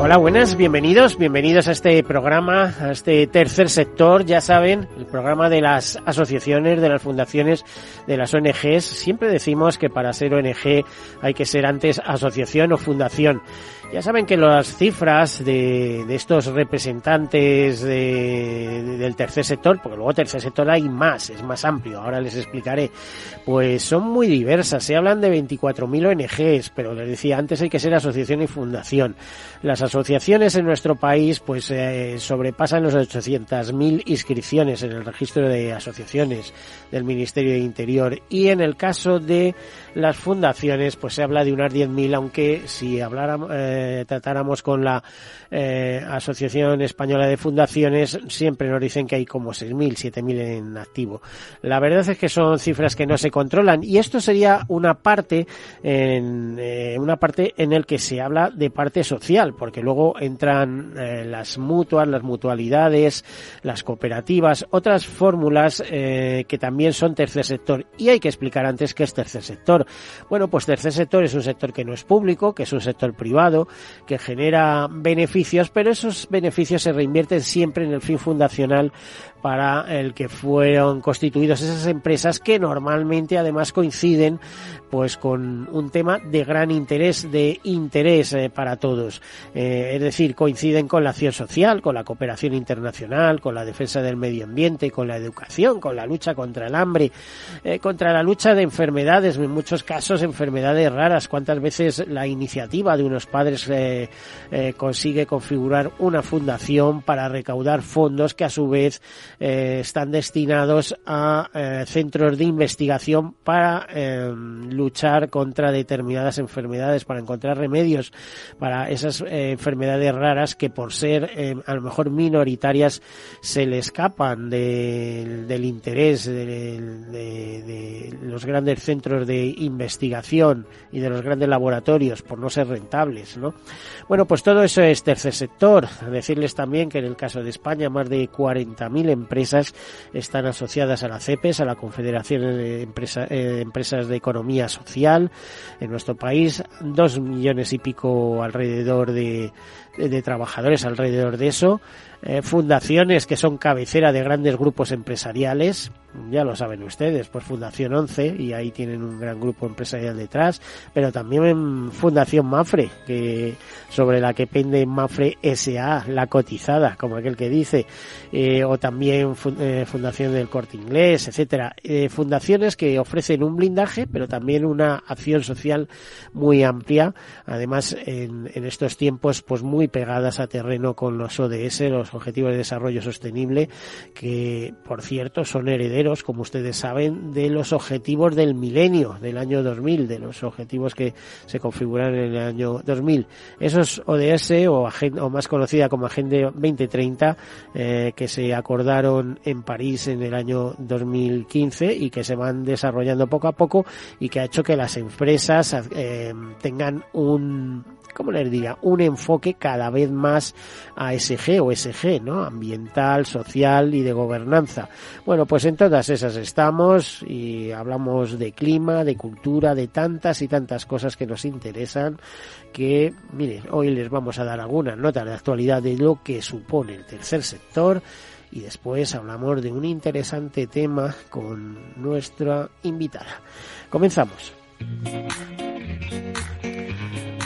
Hola, buenas, bienvenidos, bienvenidos a este programa, a este tercer sector, ya saben, el programa de las asociaciones, de las fundaciones, de las ONGs. Siempre decimos que para ser ONG hay que ser antes asociación o fundación. Ya saben que las cifras de, de estos representantes de, del tercer sector, porque luego tercer sector hay más, es más amplio, ahora les explicaré, pues son muy diversas. Se hablan de 24.000 ONGs, pero les decía antes hay que ser asociación y fundación. Las asociaciones en nuestro país pues eh, sobrepasan los 800.000 inscripciones en el registro de asociaciones del Ministerio de Interior y en el caso de las fundaciones pues se habla de unas 10.000, aunque si habláramos, eh, tratáramos con la eh, Asociación Española de Fundaciones siempre nos dicen que hay como 6.000, 7.000 en activo. La verdad es que son cifras que no se controlan y esto sería una parte en eh, una parte en el que se habla de parte social, porque luego entran eh, las mutuas, las mutualidades, las cooperativas, otras fórmulas eh, que también son tercer sector y hay que explicar antes qué es tercer sector. Bueno, pues tercer sector es un sector que no es público, que es un sector privado, que genera beneficios, pero esos beneficios se reinvierten siempre en el fin fundacional para el que fueron constituidos esas empresas que normalmente además coinciden pues con un tema de gran interés, de interés eh, para todos. Eh, es decir, coinciden con la acción social, con la cooperación internacional, con la defensa del medio ambiente, con la educación, con la lucha contra el hambre, eh, contra la lucha de enfermedades, en muchos casos enfermedades raras. ¿Cuántas veces la iniciativa de unos padres consigue configurar una fundación para recaudar fondos que a su vez eh, están destinados a eh, centros de investigación para eh, luchar contra determinadas enfermedades, para encontrar remedios para esas eh, enfermedades raras que por ser eh, a lo mejor minoritarias se le escapan de- del interés de, de- de los grandes centros de investigación y de los grandes laboratorios por no ser rentables, ¿no? Bueno, pues todo eso es tercer sector. Decirles también que en el caso de España más de 40.000 empresas están asociadas a la CEPES, a la Confederación de Empresa- eh, Empresas de Economía Social. En nuestro país, dos millones y pico alrededor de, de- trabajadores alrededor de eso. Eh, fundaciones que son cabecera de grandes grupos empresariales, ya lo saben ustedes, pues Fundación 11, y ahí tienen un gran grupo empresarial detrás, pero también Fundación Mafre, que sobre la que pende Mafre SA, la cotizada, como aquel que dice, eh, o también eh, Fundación del Corte Inglés, etcétera. Fundaciones que ofrecen un blindaje, pero también una acción social muy amplia, además en estos tiempos pues muy pegadas a terreno con los ODS, los Objetivos de Desarrollo Sostenible, que por cierto son herederos, como ustedes saben, de los objetivos del milenio, del año 2000, de los objetivos que se configuraron en el año 2000. Esos ODS o, o más conocida como Agenda 2030, eh, que se acordaron en París en el año 2015 y que se van desarrollando poco a poco y que ha hecho que las empresas eh, tengan un ¿cómo les diría? Un enfoque cada vez más ASG o SG, ¿no? Ambiental, social y de gobernanza. Bueno, pues en todas esas estamos y hablamos de clima, de cultura, de tantas y tantas cosas que nos interesan que, miren, hoy les vamos a dar algunas notas de actualidad de lo que supone el tercer sector y después hablamos de un interesante tema con nuestra invitada. Comenzamos.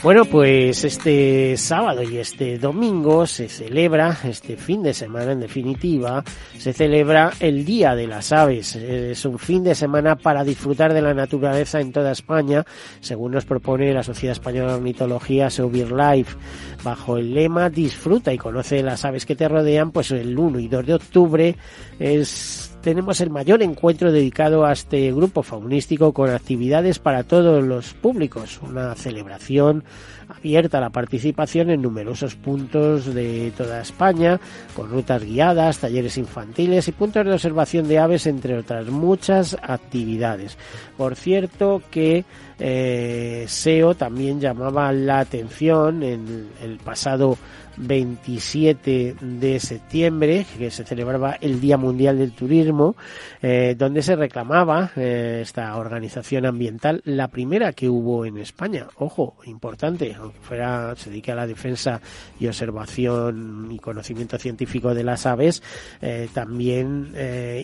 Bueno, pues este sábado y este domingo se celebra, este fin de semana en definitiva, se celebra el Día de las Aves. Es un fin de semana para disfrutar de la naturaleza en toda España, según nos propone la Sociedad Española de Ornitología Seubir Life. Bajo el lema Disfruta y conoce las aves que te rodean, pues el 1 y 2 de octubre es tenemos el mayor encuentro dedicado a este grupo faunístico con actividades para todos los públicos, una celebración abierta a la participación en numerosos puntos de toda España, con rutas guiadas, talleres infantiles y puntos de observación de aves, entre otras muchas actividades. Por cierto que eh, SEO también llamaba la atención en el pasado 27 de septiembre, que se celebraba el Día Mundial del Turismo, eh, donde se reclamaba eh, esta organización ambiental, la primera que hubo en España. Ojo, importante, aunque fuera, se dedique a la defensa y observación y conocimiento científico de las aves, eh, también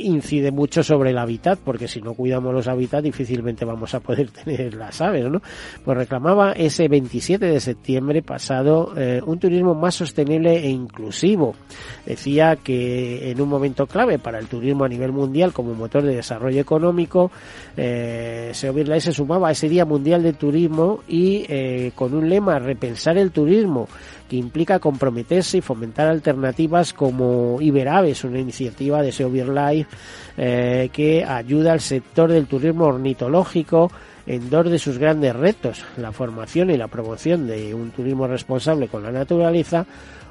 incide mucho sobre el hábitat, porque si no cuidamos los hábitats difícilmente vamos a poder tener las aves, ¿no? Pues reclamaba ese 27 de septiembre pasado un turismo más sostenible e inclusivo. Decía que en un momento clave para el turismo a nivel mundial como motor de desarrollo económico, eh, SEO se sumaba a ese Día Mundial de Turismo y eh, con un lema repensar el turismo que implica comprometerse y fomentar alternativas como Iberaves, una iniciativa de SEO Life eh, que ayuda al sector del turismo ornitológico en dos de sus grandes retos, la formación y la promoción de un turismo responsable con la naturaleza,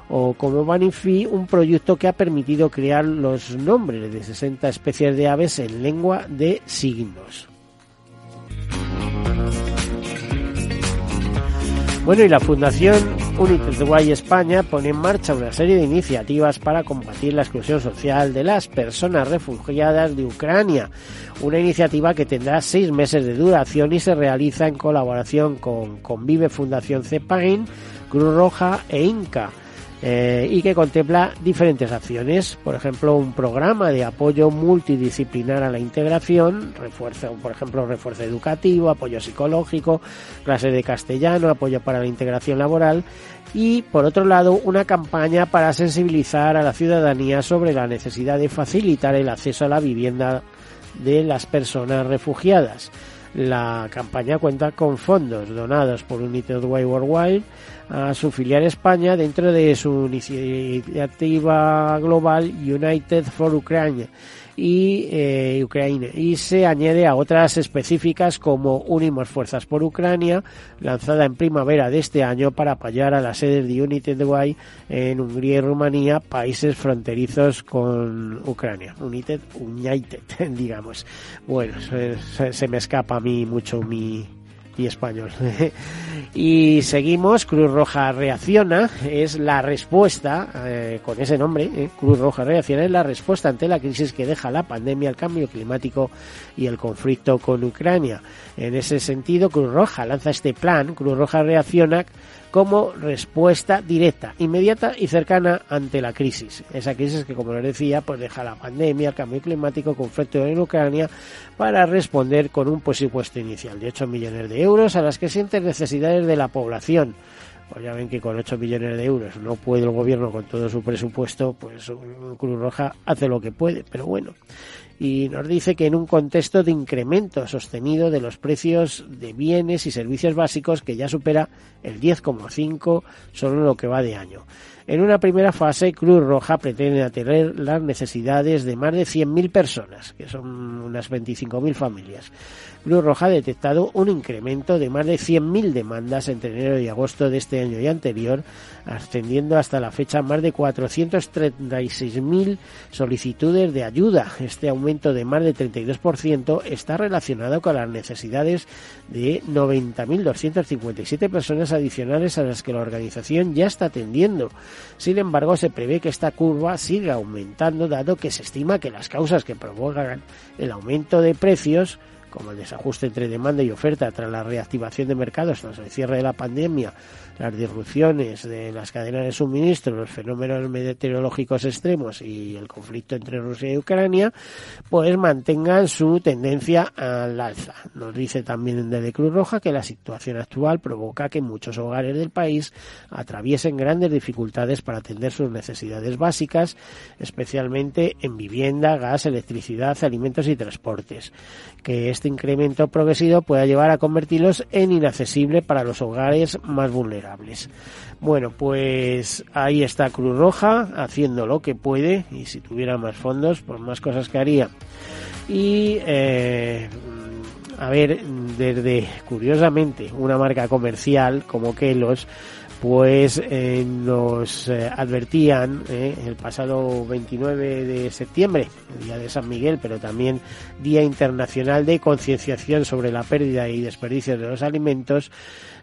o como Banifi, un proyecto que ha permitido crear los nombres de 60 especies de aves en lengua de signos. Bueno, y la Fundación United Way España pone en marcha una serie de iniciativas para combatir la exclusión social de las personas refugiadas de Ucrania. Una iniciativa que tendrá seis meses de duración y se realiza en colaboración con Convive Fundación CEPAIN, Cruz Roja e Inca. Eh, y que contempla diferentes acciones, por ejemplo, un programa de apoyo multidisciplinar a la integración, refuerzo, por ejemplo, refuerzo educativo, apoyo psicológico, clases de castellano, apoyo para la integración laboral y, por otro lado, una campaña para sensibilizar a la ciudadanía sobre la necesidad de facilitar el acceso a la vivienda de las personas refugiadas. La campaña cuenta con fondos donados por United Way Worldwide a su filial España dentro de su iniciativa global United for Ukraine y eh, Ucrania. Y se añade a otras específicas como Unimos Fuerzas por Ucrania lanzada en primavera de este año para apoyar a las sedes de United Way en Hungría y Rumanía países fronterizos con Ucrania. United United digamos. Bueno se, se me escapa a mí mucho mi y español. y seguimos, Cruz Roja Reacciona, es la respuesta, eh, con ese nombre, eh, Cruz Roja Reacciona, es la respuesta ante la crisis que deja la pandemia, el cambio climático y el conflicto con Ucrania. En ese sentido, Cruz Roja lanza este plan, Cruz Roja Reacciona, como respuesta directa, inmediata y cercana ante la crisis. Esa crisis que, como les decía, pues deja la pandemia, el cambio climático, conflicto en Ucrania, para responder con un presupuesto inicial de 8 millones de euros a las que sienten necesidades de la población. Pues ya ven que con 8 millones de euros no puede el gobierno con todo su presupuesto, pues Cruz Roja hace lo que puede, pero bueno y nos dice que en un contexto de incremento sostenido de los precios de bienes y servicios básicos que ya supera el 10,5 solo lo que va de año. En una primera fase, Cruz Roja pretende atender las necesidades de más de 100.000 personas, que son unas 25.000 familias. Cruz Roja ha detectado un incremento de más de 100.000 demandas entre enero y agosto de este año y anterior, ascendiendo hasta la fecha más de 436.000 solicitudes de ayuda. Este aumento de más de 32% está relacionado con las necesidades de 90.257 personas adicionales a las que la organización ya está atendiendo. Sin embargo, se prevé que esta curva siga aumentando dado que se estima que las causas que provocan el aumento de precios como el desajuste entre demanda y oferta tras la reactivación de mercados tras el cierre de la pandemia las disrupciones de las cadenas de suministro, los fenómenos meteorológicos extremos y el conflicto entre Rusia y Ucrania, pues mantengan su tendencia al alza. Nos dice también desde Cruz Roja que la situación actual provoca que muchos hogares del país atraviesen grandes dificultades para atender sus necesidades básicas, especialmente en vivienda, gas, electricidad, alimentos y transportes. Que este incremento progresivo pueda llevar a convertirlos en inaccesibles para los hogares más vulnerables. Bueno, pues ahí está Cruz Roja haciendo lo que puede y si tuviera más fondos, pues más cosas que haría. Y eh, a ver, desde curiosamente una marca comercial como Kelos, pues eh, nos eh, advertían eh, el pasado 29 de septiembre, el día de San Miguel, pero también Día Internacional de Concienciación sobre la pérdida y desperdicio de los alimentos,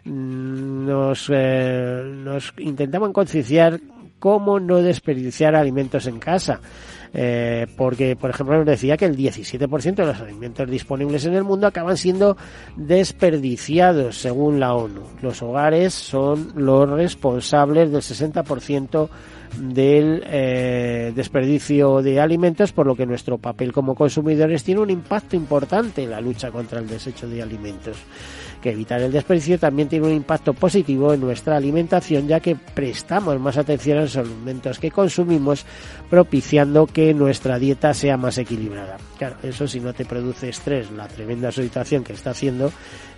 nos, nos intentaban concienciar cómo no desperdiciar alimentos en casa. Eh, porque, por ejemplo, nos decía que el 17% de los alimentos disponibles en el mundo acaban siendo desperdiciados, según la ONU. Los hogares son los responsables del 60% del eh, desperdicio de alimentos, por lo que nuestro papel como consumidores tiene un impacto importante en la lucha contra el desecho de alimentos que evitar el desperdicio también tiene un impacto positivo en nuestra alimentación, ya que prestamos más atención a los alimentos que consumimos, propiciando que nuestra dieta sea más equilibrada. Claro, eso si no te produce estrés, la tremenda situación que está haciendo,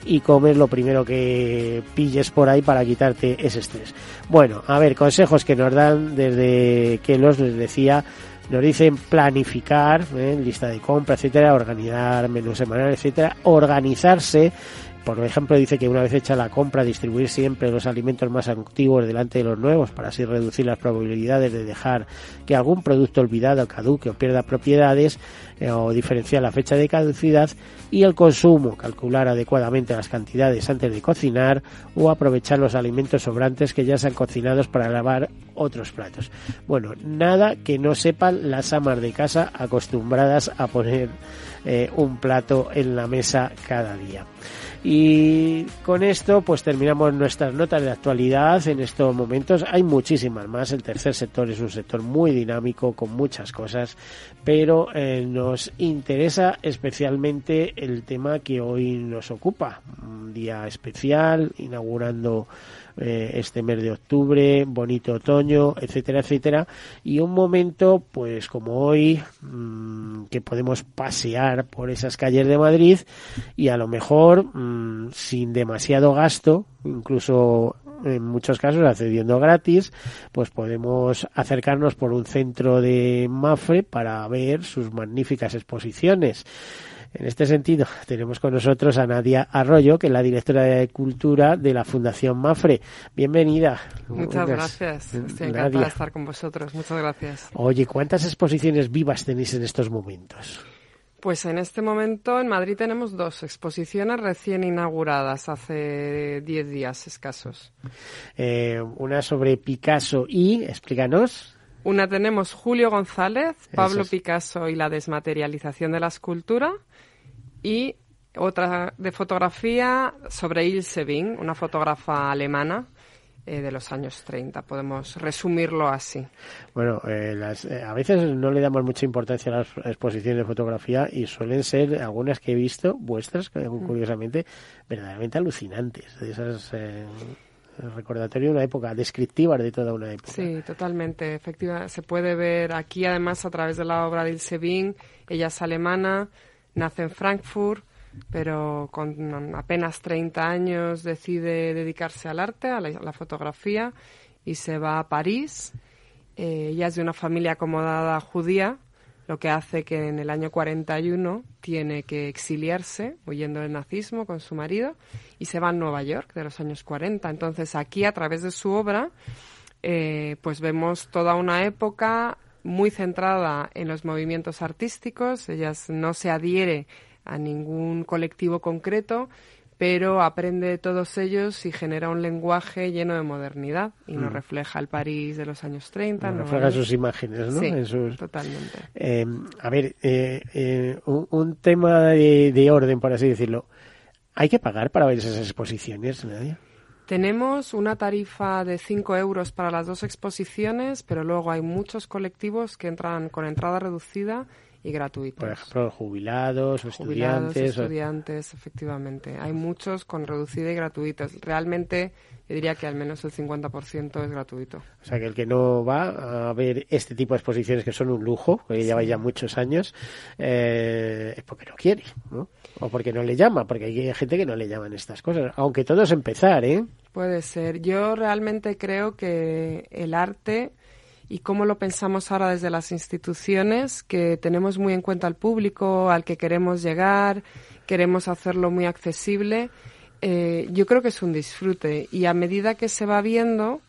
y comes lo primero que pilles por ahí para quitarte ese estrés. Bueno, a ver, consejos que nos dan desde que los les decía nos dicen planificar, ¿eh? lista de compra, etcétera, organizar menú semanal, etcétera, organizarse por ejemplo, dice que una vez hecha la compra, distribuir siempre los alimentos más antiguos delante de los nuevos para así reducir las probabilidades de dejar que algún producto olvidado caduque o pierda propiedades eh, o diferenciar la fecha de caducidad y el consumo, calcular adecuadamente las cantidades antes de cocinar o aprovechar los alimentos sobrantes que ya sean cocinados para lavar otros platos. Bueno, nada que no sepan las amas de casa acostumbradas a poner eh, un plato en la mesa cada día. Y con esto pues terminamos nuestras notas de actualidad en estos momentos. Hay muchísimas más. El tercer sector es un sector muy dinámico con muchas cosas, pero eh, nos interesa especialmente el tema que hoy nos ocupa. Un día especial, inaugurando eh, este mes de octubre, bonito otoño, etcétera, etcétera, y un momento, pues como hoy, mm, que podemos pasear por esas calles de Madrid y a lo mejor mm, sin demasiado gasto, incluso en muchos casos accediendo gratis, pues podemos acercarnos por un centro de Mafre para ver sus magníficas exposiciones. En este sentido, tenemos con nosotros a Nadia Arroyo, que es la directora de Cultura de la Fundación Mafre. Bienvenida. Muchas gracias. Estoy encantada de estar con vosotros. Muchas gracias. Oye, ¿cuántas exposiciones vivas tenéis en estos momentos? Pues en este momento en Madrid tenemos dos exposiciones recién inauguradas hace diez días escasos. Eh, una sobre Picasso y, explícanos. Una tenemos Julio González, Pablo Picasso y la desmaterialización de la escultura y otra de fotografía sobre Ilse Bing, una fotógrafa alemana eh, de los años 30, podemos resumirlo así. Bueno, eh, eh, a veces no le damos mucha importancia a las exposiciones de fotografía y suelen ser algunas que he visto, vuestras, mm. curiosamente, verdaderamente alucinantes, de esas recordatorio de una época, descriptivas de toda una época. Sí, totalmente, efectivamente. Se puede ver aquí, además, a través de la obra de Ilse Bing, ella es alemana, nace en Frankfurt, pero con apenas 30 años decide dedicarse al arte, a la, fotografía, y se va a París. Eh, ella es de una familia acomodada judía, lo que hace que en el año 41 tiene que exiliarse, huyendo del nazismo con su marido, y se va a Nueva York de los años 40. Entonces aquí, a través de su obra, eh, pues vemos toda una época muy centrada en los movimientos artísticos, ella no se adhiere a ningún colectivo concreto, pero aprende de todos ellos y genera un lenguaje lleno de modernidad y nos mm. refleja el París de los años 30. Nos refleja sus imágenes, ¿no? Sí, totalmente. Eh, a ver, eh, eh, un, tema de, de, orden, por así decirlo. ¿Hay que pagar para ver esas exposiciones, Nadia? Tenemos una tarifa de 5 euros para las dos exposiciones, pero luego hay muchos colectivos que entran con entrada reducida y gratuitos. Por ejemplo, jubilados o Jubilados, estudiantes. o- estudiantes, efectivamente. Hay muchos con reducida y gratuitos. Realmente, yo diría que al menos el 50% es gratuito. O sea, que el que no va a ver este tipo de exposiciones que son un lujo, que lleva ya muchos años, eh, es porque no quiere, ¿no? O porque no le llama, porque hay gente que no le llaman estas cosas. Aunque todo es empezar, ¿eh? Puede ser. Yo realmente creo que el arte y cómo lo pensamos ahora desde las instituciones, que tenemos muy en cuenta al público, al que queremos llegar, queremos hacerlo muy accesible, eh, yo creo que es un disfrute. Y a medida que se va viendo,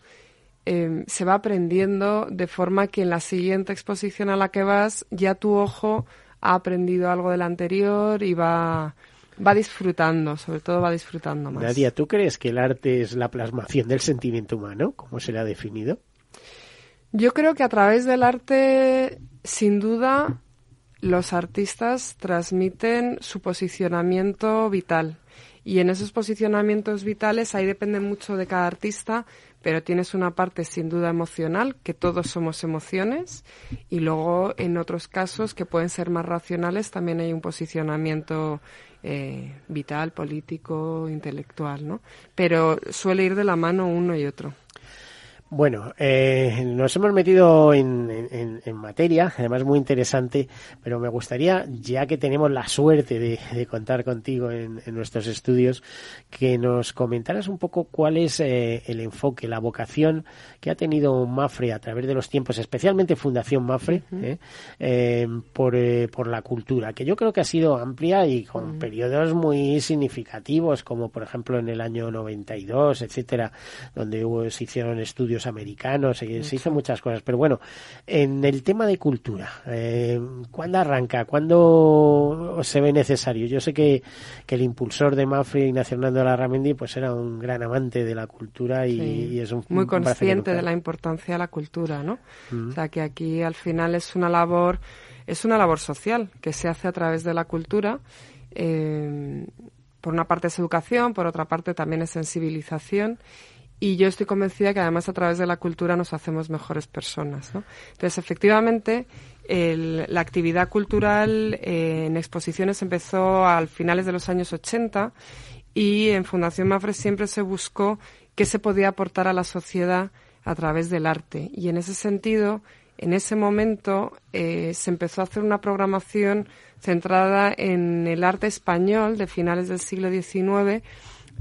eh, se va aprendiendo de forma que en la siguiente exposición a la que vas ya tu ojo ha aprendido algo del anterior y va, va disfrutando, sobre todo va disfrutando más. Nadia, ¿tú crees que el arte es la plasmación del sentimiento humano? ¿Cómo se le ha definido? Yo creo que a través del arte, sin duda, los artistas transmiten su posicionamiento vital. Y en esos posicionamientos vitales, ahí depende mucho de cada artista, pero tienes una parte sin duda emocional, que todos somos emociones, y luego en otros casos que pueden ser más racionales, también hay un posicionamiento eh, vital, político, intelectual, ¿no? Pero suele ir de la mano uno y otro. Bueno, eh, nos hemos metido en, en- en materia, además muy interesante, pero me gustaría, ya que tenemos la suerte de, de contar contigo en, en nuestros estudios, que nos comentaras un poco cuál es eh, el enfoque, la vocación que ha tenido Mafre a través de los tiempos, especialmente Fundación Mafre, eh, eh, por, eh, por la cultura, que yo creo que ha sido amplia y con periodos muy significativos, como por ejemplo en el año 92, etcétera, donde hubo, se hicieron estudios americanos, se, se hizo muchas cosas. Pero bueno, en el tema de cultura, eh, ¿cuándo arranca? ¿Cuándo se ve necesario? Yo sé que, que el impulsor de Mafre, Ignacio Hernando Larramendi, pues era un gran amante de la cultura y, Sí. y es un muy consciente de la importancia de la cultura, ¿no? O sea que aquí al final es una labor, es una labor social que se hace a través de la cultura. eh, por una parte es educación, por otra parte también es sensibilización. Y yo estoy convencida que además a través de la cultura nos hacemos mejores personas. ¿no? Entonces, efectivamente, el- la actividad cultural eh, en exposiciones empezó al finales de los años 80 y en Fundación Mafre siempre se buscó qué se podía aportar a la sociedad a través del arte. Y en ese sentido, en ese momento eh, se empezó a hacer una programación centrada en el arte español de finales del siglo XIX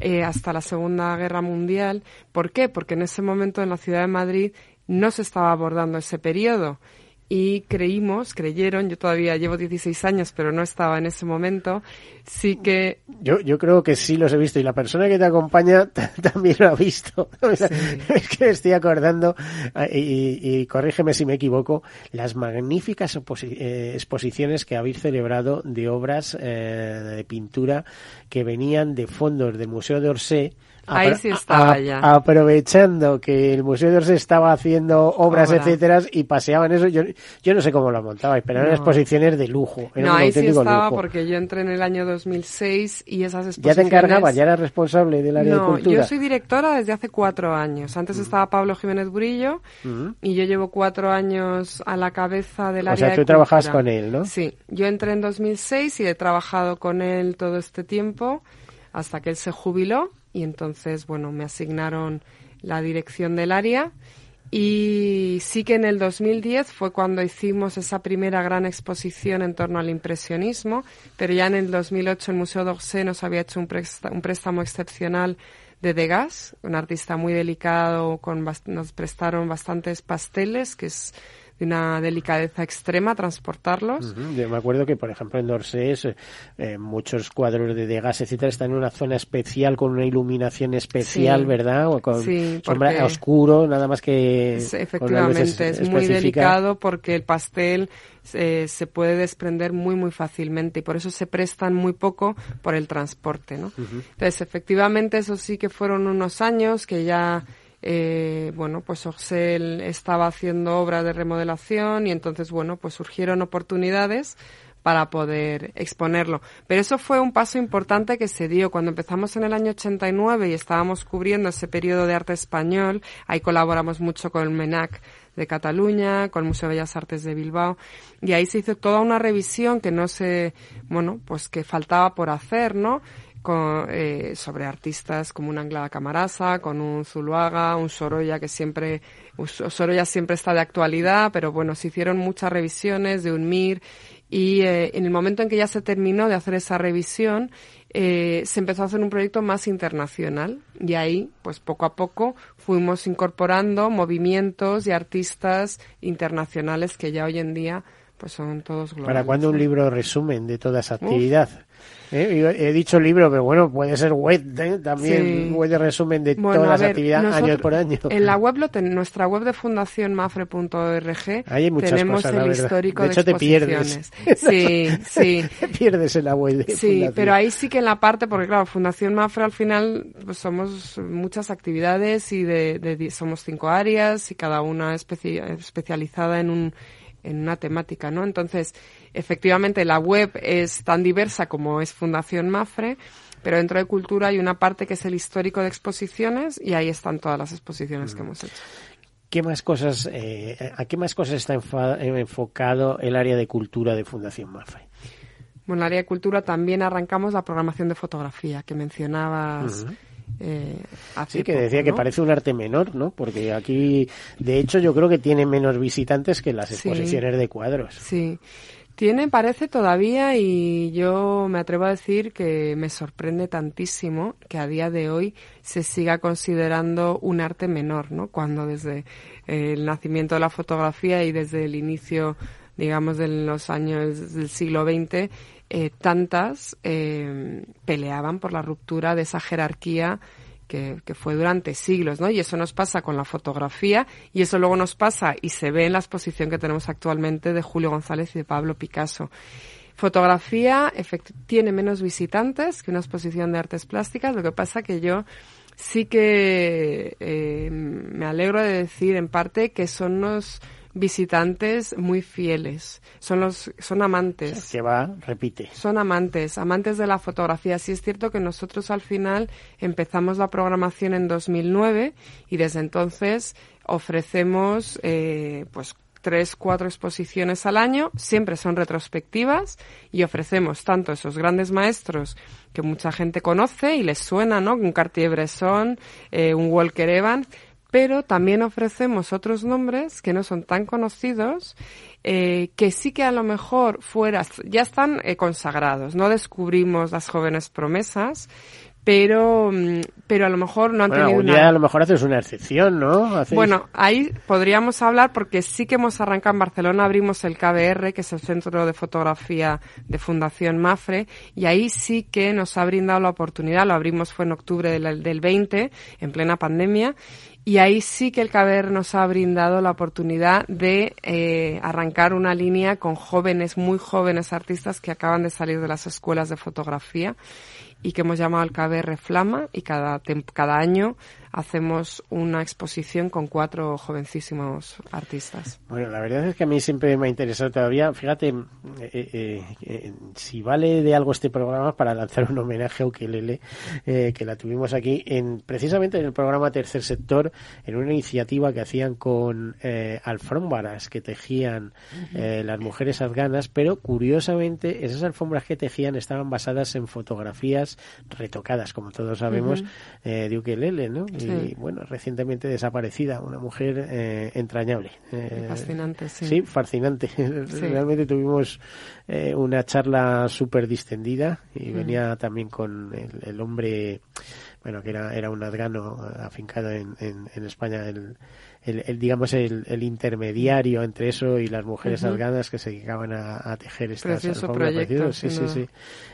eh, hasta la Segunda Guerra Mundial. ¿Por qué? Porque en ese momento en la ciudad de Madrid no se estaba abordando ese periodo y creímos, creyeron, yo todavía llevo 16 años, pero no estaba en ese momento, sí que Yo, yo creo que sí los he visto y la persona que te acompaña también lo ha visto. Es que estoy acordando, eh, y, y corrígeme si me equivoco, las magníficas eh, exposiciones que habéis celebrado de obras eh, de pintura que venían de fondos del Museo de Orsay. Ahí apro- sí estaba a- ya. Aprovechando que el Museo de Orsay estaba haciendo obras, Obras. etcétera, y paseaban eso. Yo, yo no sé cómo lo montabais, pero eran No. exposiciones de lujo. Era no, un ahí sí estaba lujo. porque yo entré en el año 2006 y esas ¿Ya exposiciones... te encargabas? ¿Ya eras responsable del área de No, cultura? yo soy directora desde hace cuatro años. Antes Mm. estaba Pablo Jiménez Burillo y yo llevo cuatro años a la cabeza del O área sea, de tú trabajabas cultura. con él, ¿no? Sí, yo entré en 2006 y he trabajado con él todo este tiempo hasta que él se jubiló y entonces, bueno, me asignaron la dirección del área y sí que en el 2010 fue cuando hicimos esa primera gran exposición en torno al impresionismo, pero ya en el 2008 el Museo d'Orsay nos había hecho un, préstamo, un préstamo excepcional de Degas, un artista muy delicado, con nos prestaron bastantes pasteles, que es de una delicadeza extrema transportarlos. Yo me acuerdo que, por ejemplo, en Dorsés, eh, muchos cuadros de Degas, etcétera, están en una zona especial con una iluminación especial, Sí. ¿verdad? O con Sí, sombra oscuro, nada más que. Es- efectivamente, es muy delicado porque el pastel eh, se puede desprender muy, muy fácilmente y por eso se prestan muy poco por el transporte, ¿no? Entonces, efectivamente, eso sí que fueron unos años que ya, eh, bueno, pues Orsel estaba haciendo obras de remodelación y entonces, bueno, pues surgieron oportunidades para poder exponerlo. Pero eso fue un paso importante que se dio cuando empezamos en el año 89 y estábamos cubriendo ese periodo de arte español. Ahí colaboramos mucho con el MENAC de Cataluña, con el Museo de Bellas Artes de Bilbao, y ahí se hizo toda una revisión que no se, bueno, pues que faltaba por hacer, ¿no? Con, eh, sobre artistas como un Anglada Camarasa, con un Zuluaga, un Sorolla que siempre, Sorolla siempre está de actualidad, pero bueno, se hicieron muchas revisiones de un MIR y eh, en el momento en que ya se terminó de hacer esa revisión, eh, se empezó a hacer un proyecto más internacional y ahí, pues poco a poco, fuimos incorporando movimientos y artistas internacionales que ya hoy en día pues son todos globales. ¿Para cuándo un libro resumen de toda esa actividad? ¿Eh? He dicho libro, pero bueno, puede ser web ¿eh? también, web de resumen de todas las actividades año por año. En la web, lo nuestra web de fundación mafre.org, tenemos el histórico de, hecho, te pierdes. Sí, sí. te pierdes en la web. De sí, pero ahí sí que en la parte, porque claro, Fundación Mafre al final pues somos muchas actividades y de, de somos cinco áreas y cada una especializada en un en una temática, ¿no? Entonces, efectivamente, la web es tan diversa como es Fundación Mafre, pero dentro de cultura hay una parte que es el histórico de exposiciones y ahí están todas las exposiciones que hemos hecho. ¿Qué más cosas, eh, ¿A qué más cosas está enfocado el área de cultura de Fundación Mafre? Bueno, en el área de cultura también arrancamos la programación de fotografía que mencionabas. Eh, sí, que decía que parece un arte menor, ¿no? Porque aquí, de hecho, yo creo que tiene menos visitantes que las exposiciones de cuadros. Sí. Tiene, parece todavía, y yo me atrevo a decir que me sorprende tantísimo que a día de hoy se siga considerando un arte menor, ¿no? Cuando desde el nacimiento de la fotografía y desde el inicio, digamos, de los años del siglo XX, eh, tantas eh, peleaban por la ruptura de esa jerarquía que, que, fue durante siglos, ¿no? Y eso nos pasa con la fotografía y eso luego nos pasa y se ve en la exposición que tenemos actualmente de Julio González y de Pablo Picasso. Fotografía tiene menos visitantes que una exposición de artes plásticas, lo que pasa que yo sí que eh, me alegro de decir en parte que son los visitantes muy fieles. Son los, son amantes. Que va, repite. Son amantes, amantes de la fotografía. Sí es cierto que nosotros al final empezamos la programación en 2009 y desde entonces ofrecemos, eh, pues tres, cuatro exposiciones al año, siempre son retrospectivas y ofrecemos tanto esos grandes maestros que mucha gente conoce y les suena, ¿no? Un Cartier-Bresson, eh, un Walker Evans, pero también ofrecemos otros nombres que no son tan conocidos, eh, que sí que a lo mejor fuera, ya están eh, consagrados, no descubrimos las jóvenes promesas, pero mm, pero a lo mejor no han tenido una... a lo mejor haces una excepción, ¿no? Bueno, ahí podríamos hablar porque sí que hemos arrancado en Barcelona, abrimos el KBR, que es el Centro de Fotografía de Fundación Mafre, y ahí sí que nos ha brindado la oportunidad, lo abrimos fue en octubre del, del 20, en plena pandemia, y ahí sí que el CABER nos ha brindado la oportunidad de eh, arrancar una línea con jóvenes, muy jóvenes artistas que acaban de salir de las escuelas de fotografía y que hemos llamado el KBR Flama y cada, cada año hacemos una exposición con cuatro jovencísimos artistas. Bueno, la verdad es que a mí siempre me ha interesado todavía, fíjate, eh, eh, eh, si vale de algo este programa para lanzar un homenaje a Ukelele, que la tuvimos aquí en precisamente en el programa Tercer Sector, en una iniciativa que hacían con alfombras que tejían las mujeres afganas, pero curiosamente esas alfombras que tejían estaban basadas en fotografías retocadas, como todos sabemos, de Ukelele, ¿no? y bueno, recientemente desaparecida, una mujer eh, entrañable. Eh, fascinante, sí. Sí, fascinante. Realmente tuvimos eh, una charla súper distendida y mm. venía también con el, hombre, bueno, que era, era un afgano afincado en, en, en España, el el, digamos el, el, intermediario entre eso y las mujeres uh que se dedicaban a, tejer estas proyecto, sí, sí, sí,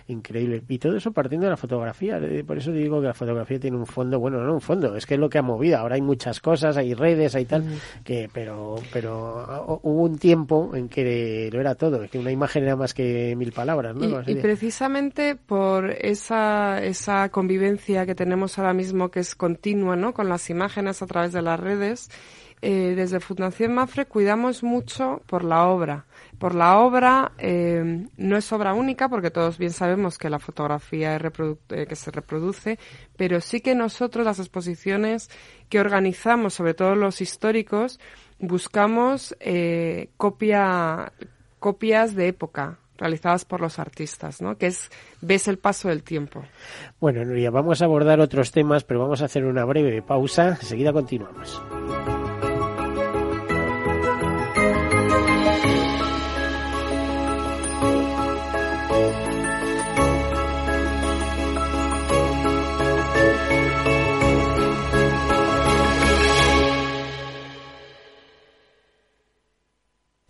increíble. Y todo eso partiendo de la fotografía. Por eso digo que la fotografía tiene un fondo, bueno, no un fondo, es que es lo que ha movido. Ahora hay muchas cosas, hay redes, hay tal, que pero pero hubo un tiempo en que lo era todo, que una imagen era más que mil palabras, ¿no? Y, y precisamente por esa esa convivencia que tenemos ahora mismo que es continua, ¿no? Con las imágenes a través de las redes eh, desde Fundación Mafre cuidamos mucho por la obra. Por la obra eh, no es obra única porque todos bien sabemos que la fotografía es eh, que se reproduce, pero sí que nosotros las exposiciones que organizamos, sobre todo los históricos, buscamos eh, copia, copias de época realizadas por los artistas, ¿no? Que es, ves el paso del tiempo. Bueno, Nuria, vamos a abordar otros temas, pero vamos a hacer una breve pausa. Enseguida continuamos.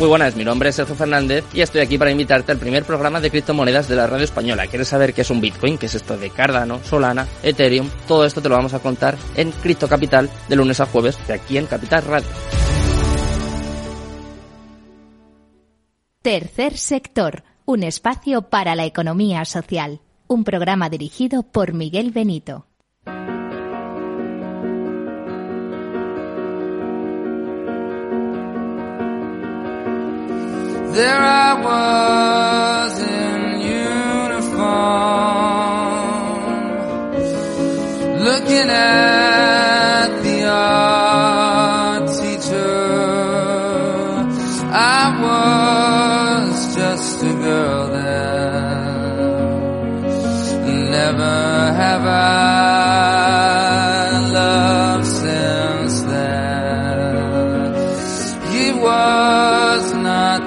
Muy buenas, mi nombre es Sergio Fernández y estoy aquí para invitarte al primer programa de criptomonedas de la radio española. ¿Quieres saber qué es un Bitcoin? ¿Qué es esto de Cardano, Solana, Ethereum? Todo esto te lo vamos a contar en Cripto Capital de lunes a jueves de aquí en Capital Radio. Tercer sector, un espacio para la economía social. Un programa dirigido por Miguel Benito. There I was in uniform, looking at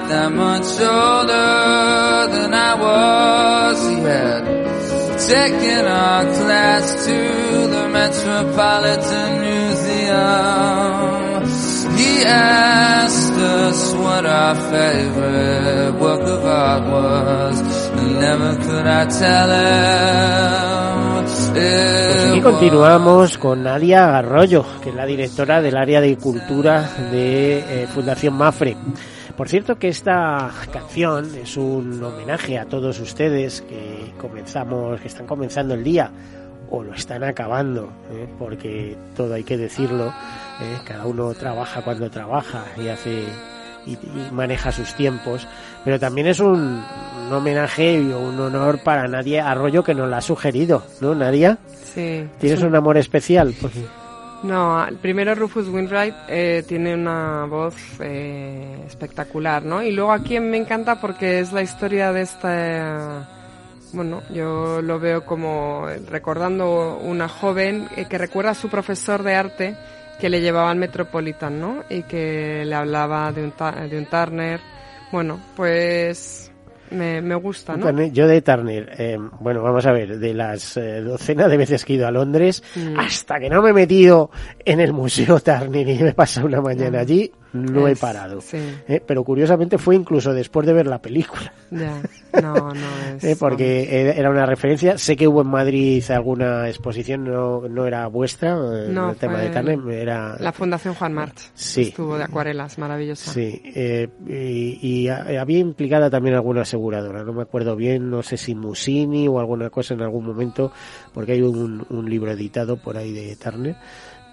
not that much older than I was. He had taken our class to the Metropolitan Museum. He asked us what our favorite work of art was. And never could I tell him. Pues aquí continuamos con Nadia Arroyo, que es la directora del área de cultura de eh, Fundación Mafre. Por cierto que esta canción es un homenaje a todos ustedes que comenzamos, que están comenzando el día o lo están acabando, ¿eh? porque todo hay que decirlo, ¿eh? cada uno trabaja cuando trabaja y hace y, y maneja sus tiempos, pero también es un, un homenaje y un honor para Nadia Arroyo que nos la ha sugerido, ¿no, Nadia? Sí. ¿Tienes un amor especial? Pues, No, primero Rufus Wainwright eh, tiene una voz eh, espectacular, ¿no? Y luego aquí me encanta porque es la historia de esta... Bueno, yo lo veo como recordando una joven eh, que recuerda a su profesor de arte que le llevaba al Metropolitan, ¿no? Y que le hablaba de un, de un Turner. Bueno, pues me, me gusta, ¿no? Turner- Yo de Turner, eh, bueno, vamos a ver, de las eh, docenas de veces que he ido a Londres, Mm. hasta que no me he metido en el Museo Turner y me he pasado una mañana Ah. allí, no he parado. Sí, Eh, pero curiosamente fue incluso después de ver la película, ya. No, no es... eh, porque era una referencia. Sé que hubo en Madrid alguna exposición, no, no era vuestra, eh, No, el tema de Turner, era... La Fundación Juan March. Sí. Estuvo de acuarelas, maravillosa. Sí, eh, y, y ha- había implicada también alguna aseguradora, no me acuerdo bien, no sé si Musini o alguna cosa en algún momento, porque hay un, un libro editado por ahí de Turner,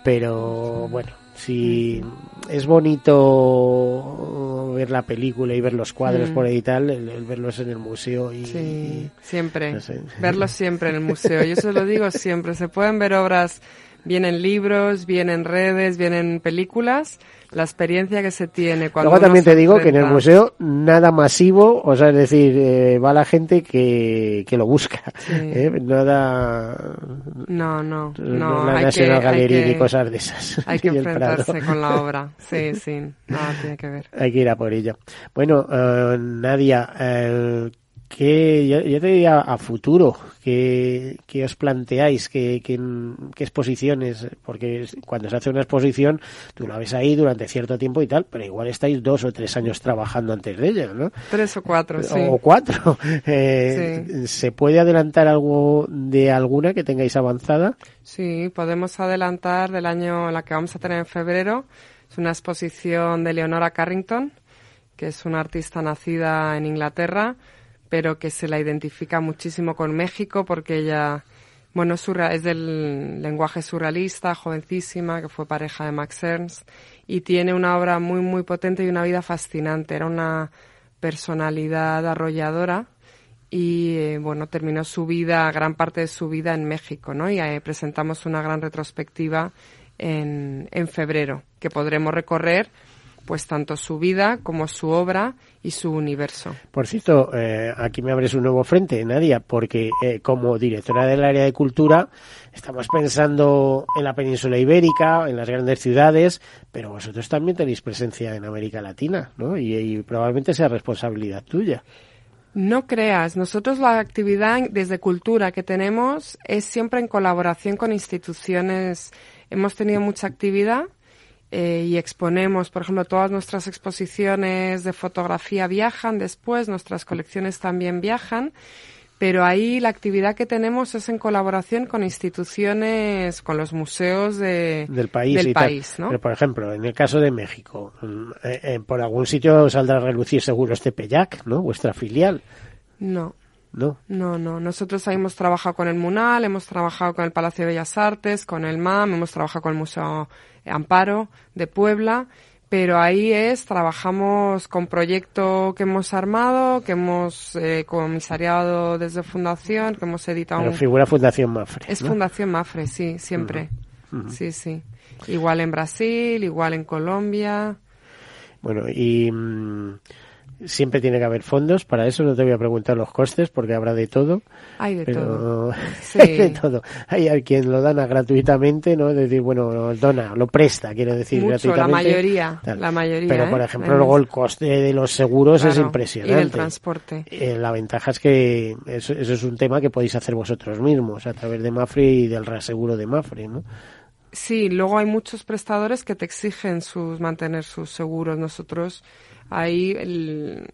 pero bueno, si es bonito ver la película y ver los cuadros Mm. por ahí y tal, el, el verlos en el museo y... Sí, siempre. no sé. Verlo siempre en el museo. Yo se lo digo siempre. Se pueden ver obras bien en libros, bien en redes, bien en películas. La experiencia que se tiene cuando Luego también te digo que en el museo nada masivo, o sea, es decir, eh, va la gente que, que lo busca, Sí. ¿eh? nada, No, no, no, la hay National que, hay Gallery que- ni cosas de esas. Hay que Y enfrentarse con la obra. Sí, sí. Nada tiene que ver. Hay que ir a por ella. Bueno, eh, Nadia, eh, que ya, te diría a futuro, que, os planteáis, que, que, exposiciones, porque cuando se hace una exposición, tú la ves ahí durante cierto tiempo y tal, pero igual estáis dos o tres años trabajando antes de ella, ¿no? Tres o cuatro, sí. O cuatro. Eh, ¿Se puede adelantar algo de alguna que tengáis avanzada? Sí, podemos adelantar del año en la que vamos a tener en febrero. Es una exposición de Leonora Carrington, que es una artista nacida en Inglaterra, pero que se la identifica muchísimo con México porque ella, bueno, es del lenguaje surrealista, jovencísima, que fue pareja de Max Ernst y tiene una obra muy, muy potente y una vida fascinante. Era una personalidad arrolladora y, eh, bueno, terminó su vida, gran parte de su vida en México, ¿no? Y presentamos una gran retrospectiva en, en febrero que podremos recorrer pues tanto su vida como su obra y su universo. Por cierto, eh, aquí me abres un nuevo frente, Nadia, porque eh, como directora del área de cultura estamos pensando en la península ibérica, en las grandes ciudades, pero vosotros también tenéis presencia en América Latina, ¿no? Y, probablemente sea responsabilidad tuya. No creas, nosotros la actividad desde cultura que tenemos es siempre en colaboración con instituciones. Hemos tenido mucha actividad eh, y exponemos, por ejemplo, todas nuestras exposiciones de fotografía viajan después, nuestras colecciones también viajan, pero ahí la actividad que tenemos es en colaboración con instituciones, con los museos de, del país. ¿no? Pero, por ejemplo, en el caso de México, mm, eh, eh, por algún sitio saldrá a relucir seguro este Peyac, ¿no? Vuestra filial. No. ¿No? No, no. Nosotros ahí hemos trabajado con el MUNAL, hemos trabajado con el Palacio de Bellas Artes, con el MAM, hemos trabajado con el Museo Amparo de Puebla, pero ahí es, trabajamos con proyecto que hemos armado, que hemos eh, comisariado desde Fundación, que hemos editado. Pero figura Fundación Mafre. Es Fundación Mafre, sí, siempre. Sí, sí. Igual en Brasil, igual en Colombia. Bueno, y. Mm, Siempre tiene que haber fondos, para eso no te voy a preguntar los costes porque habrá de todo. Hay de todo. hay de todo. Hay quien lo dana gratuitamente, ¿no? Es decir, bueno, lo dona, lo presta, quiero decir, gratuitamente. La mayoría, la mayoría. Pero, por ¿eh? ejemplo, luego el coste de los seguros es impresionante. Y el transporte. Eh, la ventaja es que eso, eso, es un tema que podéis hacer vosotros mismos a través de Mafre y del reaseguro de Mafre, ¿no? Sí, luego hay muchos prestadores que te exigen sus mantener sus seguros. Nosotros Ahí el,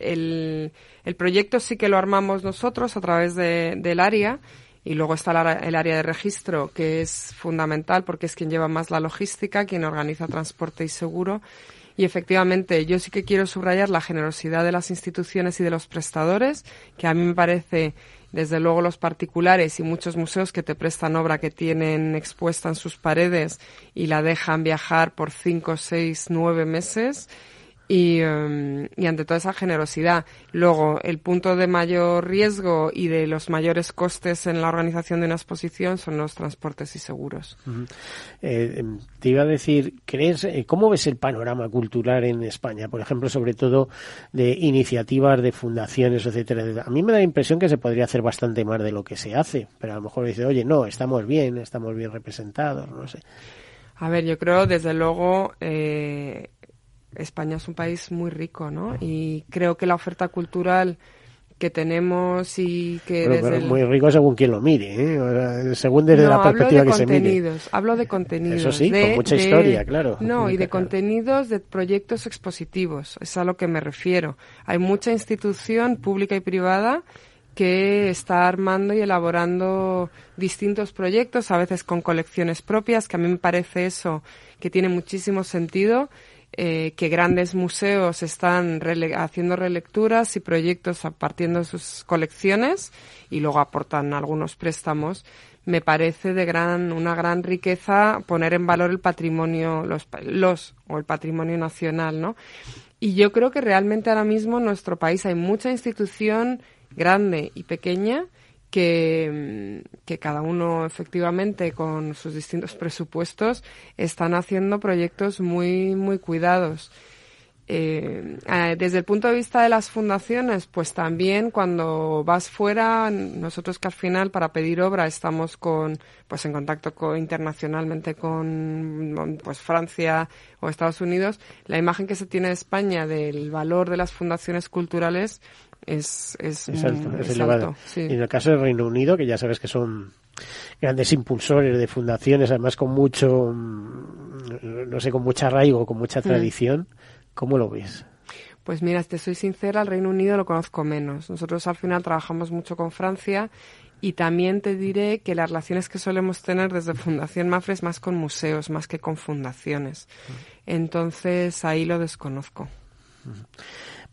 el, el, proyecto sí que lo armamos nosotros a través de, del área y luego está el área de registro que es fundamental porque es quien lleva más la logística, quien organiza transporte y seguro. Y efectivamente, yo sí que quiero subrayar la generosidad de las instituciones y de los prestadores, que a mí me parece, desde luego, los particulares y muchos museos que te prestan obra que tienen expuesta en sus paredes y la dejan viajar por cinco, seis, nueve meses y, em, y, ante toda esa generosidad. Luego, el punto de mayor riesgo y de los mayores costes en la organización de una exposición son los transportes y seguros. Eh, em, te iba a decir, ¿crees, eh, ¿cómo ves el panorama cultural en España? Por ejemplo, sobre todo de iniciativas, de fundaciones, etcétera. A mí me da la impresión que se podría hacer bastante más de lo que se hace, pero a lo mejor dice, oye, no, estamos bien, estamos bien representados, no sé. A ver, yo creo, desde luego, eh, España es un país muy rico, ¿no? Y creo que la oferta cultural que tenemos y que desde muy rico según quien lo mire, ¿eh? según desde la perspectiva que se mire. Hablo de contenidos. Eso sí, con mucha historia, claro. No, y de contenidos de proyectos expositivos, es a lo que me refiero. Hay mucha institución pública y privada que está armando y elaborando distintos proyectos, a veces con colecciones propias, que a mí me parece eso que tiene muchísimo sentido eh, que grandes museos están haciendo relecturas y proyectos partiendo de sus colecciones y luego aportan algunos préstamos. Me parece de gran, una gran riqueza poner en valor el patrimonio, los, los o el patrimonio nacional, ¿no? Y yo creo que realmente ahora mismo en nuestro país hay mucha institución grande y pequeña que, que, cada uno efectivamente con sus distintos presupuestos están haciendo proyectos muy, muy cuidados. Eh, desde el punto de vista de las fundaciones, pues también cuando vas fuera, nosotros que al final para pedir obra estamos con, pues en contacto con, internacionalmente con, pues Francia o Estados Unidos, la imagen que se tiene de España del valor de las fundaciones culturales es, es, Es muy- alto, es es elevado. alto, sí. Y en el caso del Reino Unido, que ya sabes que son grandes impulsores de fundaciones, además con mucho, mm, no sé, con mucho arraigo, con Mm. mucha tradición, ¿cómo lo ves? Pues mira, te soy sincera, el Reino Unido lo conozco menos. Nosotros al final trabajamos mucho con Francia y también te diré que las relaciones que solemos tener desde Fundación Mafre es más con museos, más que con fundaciones. Entonces ahí lo desconozco.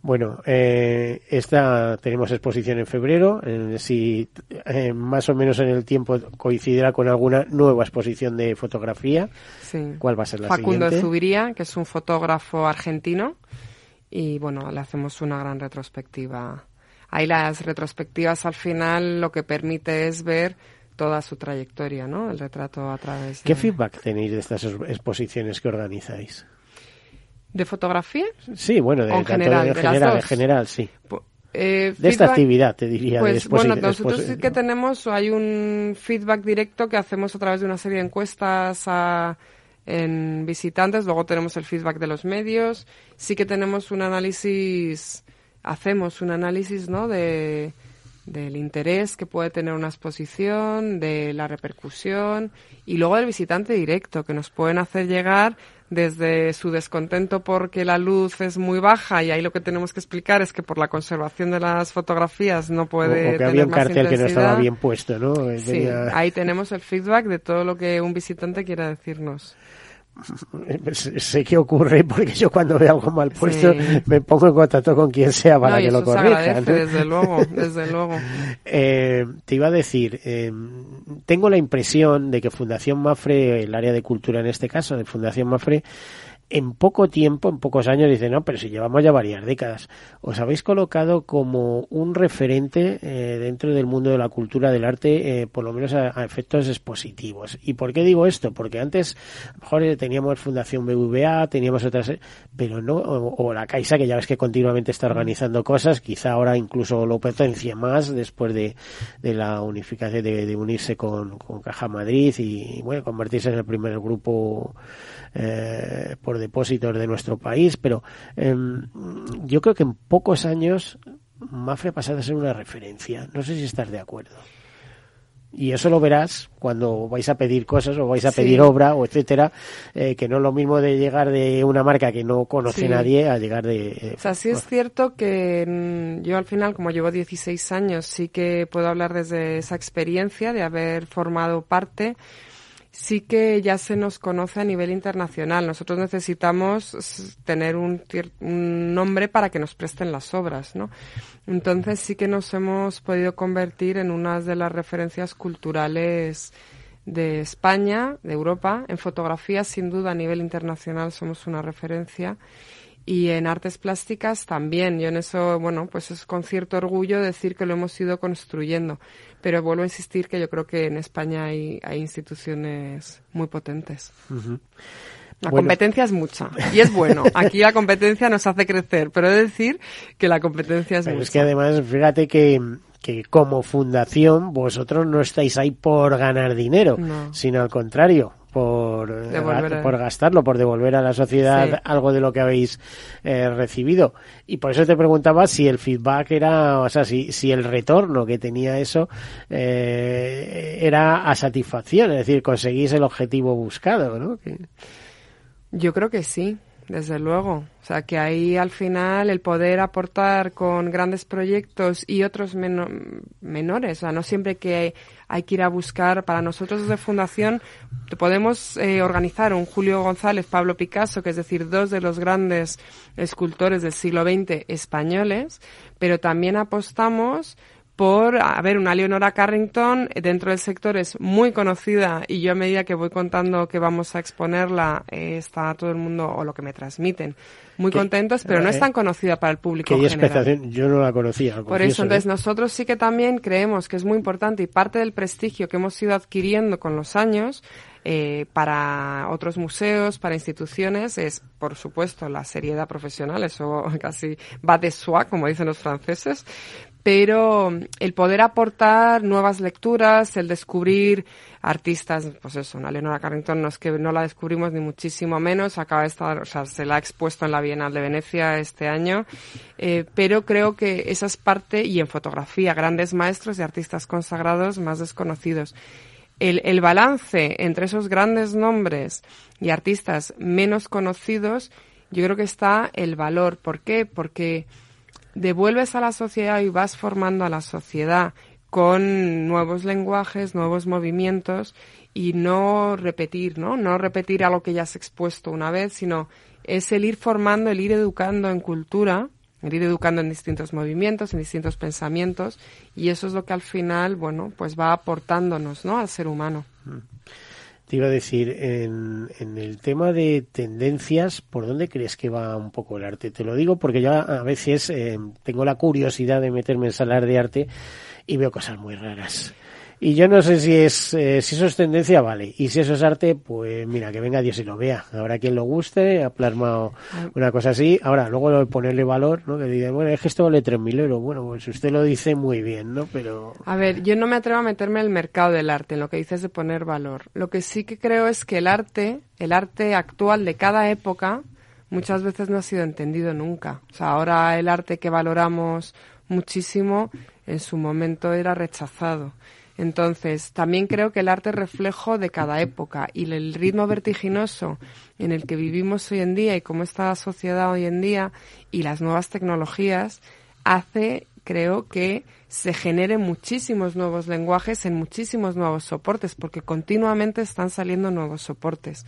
Bueno, eh, esta tenemos exposición en febrero. eh, si eh, más o menos en el tiempo coincidirá con alguna nueva exposición de fotografía, Sí. ¿cuál va a ser la Facundo siguiente? Zubiría, que es un fotógrafo argentino, y bueno, le hacemos una gran retrospectiva. Ahí las retrospectivas al final lo que permite es ver toda su trayectoria, ¿no? El retrato a través ¿Qué de, feedback tenéis de estas es- exposiciones que organizáis? De fotografía. Sí, bueno, de, en general, de, de las general, en general, sí. Eh, De esta actividad, te diría. Pues exposi- bueno, nosotros sí que tenemos, hay un feedback directo que hacemos a través de una serie de encuestas a- en visitantes, luego tenemos el feedback de los medios, sí que tenemos un análisis, hacemos un análisis, ¿no? De, del interés que puede tener una exposición, de la repercusión y luego del visitante directo que nos pueden hacer llegar desde su descontento porque la luz es muy baja y ahí lo que tenemos que explicar es que por la conservación de las fotografías no o, puede o que tener había un más cartel que no estaba bien puesto, ¿no? Eh, Sí, tenía- ahí tenemos el feedback de todo lo que un visitante quiera decirnos. Sé qué ocurre porque yo cuando veo algo mal puesto Sí. me pongo en contacto con quien sea para no, que lo corrija. desde luego, desde luego. Eh, te iba a decir, eh, tengo la impresión de que Fundación Mafre, el área de cultura en este caso, de Fundación Mafre, en poco tiempo, en pocos años, dice, no, pero si llevamos ya varias décadas, os habéis colocado como un referente eh, dentro del mundo de la cultura, del arte, eh, por lo menos a, efectos expositivos. ¿Y por qué digo esto? Porque antes, a lo mejor eh, teníamos Fundación BBVA, teníamos otras, eh, pero no, o, la Caixa, que ya ves que continuamente está organizando cosas, quizá ahora incluso lo potencie más después de, de la unificación, de, de unirse con, con Caja Madrid y, bueno, convertirse en el primer grupo eh, por depósitos de nuestro país, pero em, yo creo que en pocos años Mafre ha pasado a ser una referencia. No sé si estás de acuerdo. Y eso lo verás cuando vais a pedir cosas o vais a Sí. pedir obra o etcétera, eh, que no es lo mismo de llegar de una marca que no conoce Sí. nadie a llegar de... eh, O sea, sí es cierto que mm, yo al final, como llevo 16 años, sí que puedo hablar desde esa experiencia de haber formado parte. Sí que ya se nos conoce a nivel internacional. Nosotros necesitamos tener un, un nombre para que nos presten las obras, ¿no? Entonces sí que nos hemos podido convertir en una de las referencias culturales de España, de Europa. En fotografía, sin duda, a nivel internacional somos una referencia. Y en artes plásticas también. Yo en eso, bueno, pues es con cierto orgullo decir que lo hemos ido construyendo. Pero vuelvo a insistir que yo creo que en España hay, hay instituciones muy potentes. La Bueno. competencia es mucha y es bueno. Aquí la competencia nos hace crecer, pero he de decir que la competencia es Pero mucha. es que además, fíjate que, que como fundación vosotros no estáis ahí por ganar dinero, No. sino al contrario, por, eh, a- por gastarlo, por devolver a la sociedad Sí. algo de lo que habéis eh, recibido. Y por eso te preguntaba si el feedback era, o sea, si, si el retorno que tenía eso eh, era a satisfacción, es decir, conseguís el objetivo buscado, ¿no? Que- Yo creo que sí, desde luego. O sea, que ahí al final el poder aportar con grandes proyectos y otros meno- menores, o sea, no siempre que hay que ir a buscar, para nosotros desde Fundación podemos eh, organizar un Julio González, Pablo Picasso, que es decir, dos de los grandes escultores del siglo XX españoles, pero también apostamos por, a ver, una Leonora Carrington eh, dentro del sector es muy conocida y yo a medida que voy contando que vamos a exponerla, eh, está todo el mundo, o lo que me transmiten, muy Que- contentos, pero no eh, es tan conocida para el público que expectación, yo no la conocía. Por confieso, eso, entonces ¿eh? nosotros sí que también creemos que es muy importante y parte del prestigio que hemos ido adquiriendo con los años eh, para otros museos, para instituciones, es por supuesto la seriedad profesional, eso casi va de soi, como dicen los franceses, pero el poder aportar nuevas lecturas, el descubrir artistas, pues eso, una Leonora Carrington no es que no la descubrimos ni muchísimo menos, acaba de estar, o sea, se la ha expuesto en la Bienal de Venecia este año, eh, pero creo que esa es parte, y en fotografía, grandes maestros y artistas consagrados más desconocidos. El, el balance entre esos grandes nombres y artistas menos conocidos, yo creo que está el valor. ¿Por qué? Porque devuelves a la sociedad y vas formando a la sociedad con nuevos lenguajes, nuevos movimientos y no repetir, ¿no? No repetir algo que ya has expuesto una vez, sino es el ir formando, el ir educando en cultura, el ir educando en distintos movimientos, en distintos pensamientos y eso es lo que al final, bueno, pues va aportándonos, ¿no? Al ser humano. Te iba a decir, en, en, el tema de tendencias, ¿por dónde crees que va un poco el arte? Te lo digo porque yo a veces eh, tengo la curiosidad de meterme en salar de arte y veo cosas muy raras. Y yo no sé si es eh, si eso es tendencia, vale. Y si eso es arte, pues mira, que venga Dios y lo vea. Habrá quien lo guste, ha plasmado una cosa así. Ahora, luego de ponerle valor, ¿no? Que diga, bueno, es que esto vale 3.000 euros. Bueno, pues usted lo dice muy bien, ¿no? Pero... A ver, yo no me atrevo a meterme en el mercado del arte, en lo que dices de poner valor. Lo que sí que creo es que el arte, el arte actual de cada época, muchas veces no ha sido entendido nunca. O sea, ahora el arte que valoramos muchísimo, en su momento era rechazado. Entonces, también creo que el arte es reflejo de cada época y el ritmo vertiginoso en el que vivimos hoy en día y cómo está la sociedad hoy en día y las nuevas tecnologías hace, creo, que se generen muchísimos nuevos lenguajes en muchísimos nuevos soportes, porque continuamente están saliendo nuevos soportes.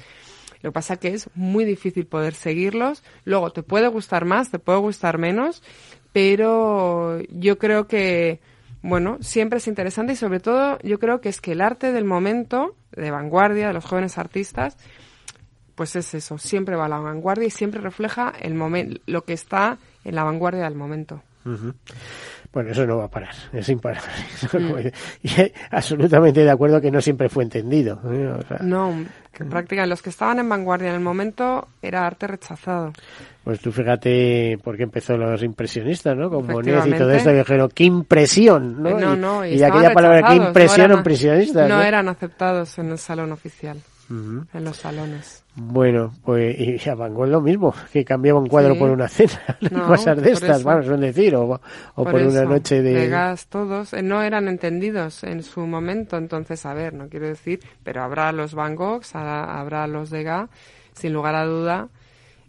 Lo que pasa que es muy difícil poder seguirlos. Luego, te puede gustar más, te puede gustar menos, pero yo creo que bueno, siempre es interesante y sobre todo yo creo que es que el arte del momento, de vanguardia, de los jóvenes artistas, pues es eso, siempre va a la vanguardia y siempre refleja el momento, lo que está en la vanguardia del momento. Bueno, eso no va a parar, es imparable. Mm. y absolutamente de acuerdo que no siempre fue entendido. ¿eh? no, que prácticamente los que estaban en vanguardia en el momento era arte rechazado. Pues tú fíjate por qué empezó los impresionistas, ¿no? Con Monet y todo esto, que dijeron, ¡qué impresión! ¿no? No, no, y, aquella palabra, ¡qué impresión! No impresionistas. No, eran aceptados en el salón oficial, en los salones. Bueno, pues y a Van Gogh lo mismo, que cambiaba un cuadro por una cena, cosas de estas, vamos a decir, o, por, una noche de... gas todos, eh, no eran entendidos en su momento, entonces, a ver, no quiero decir, pero habrá los Van Goghs, habrá los Degas, sin lugar a duda,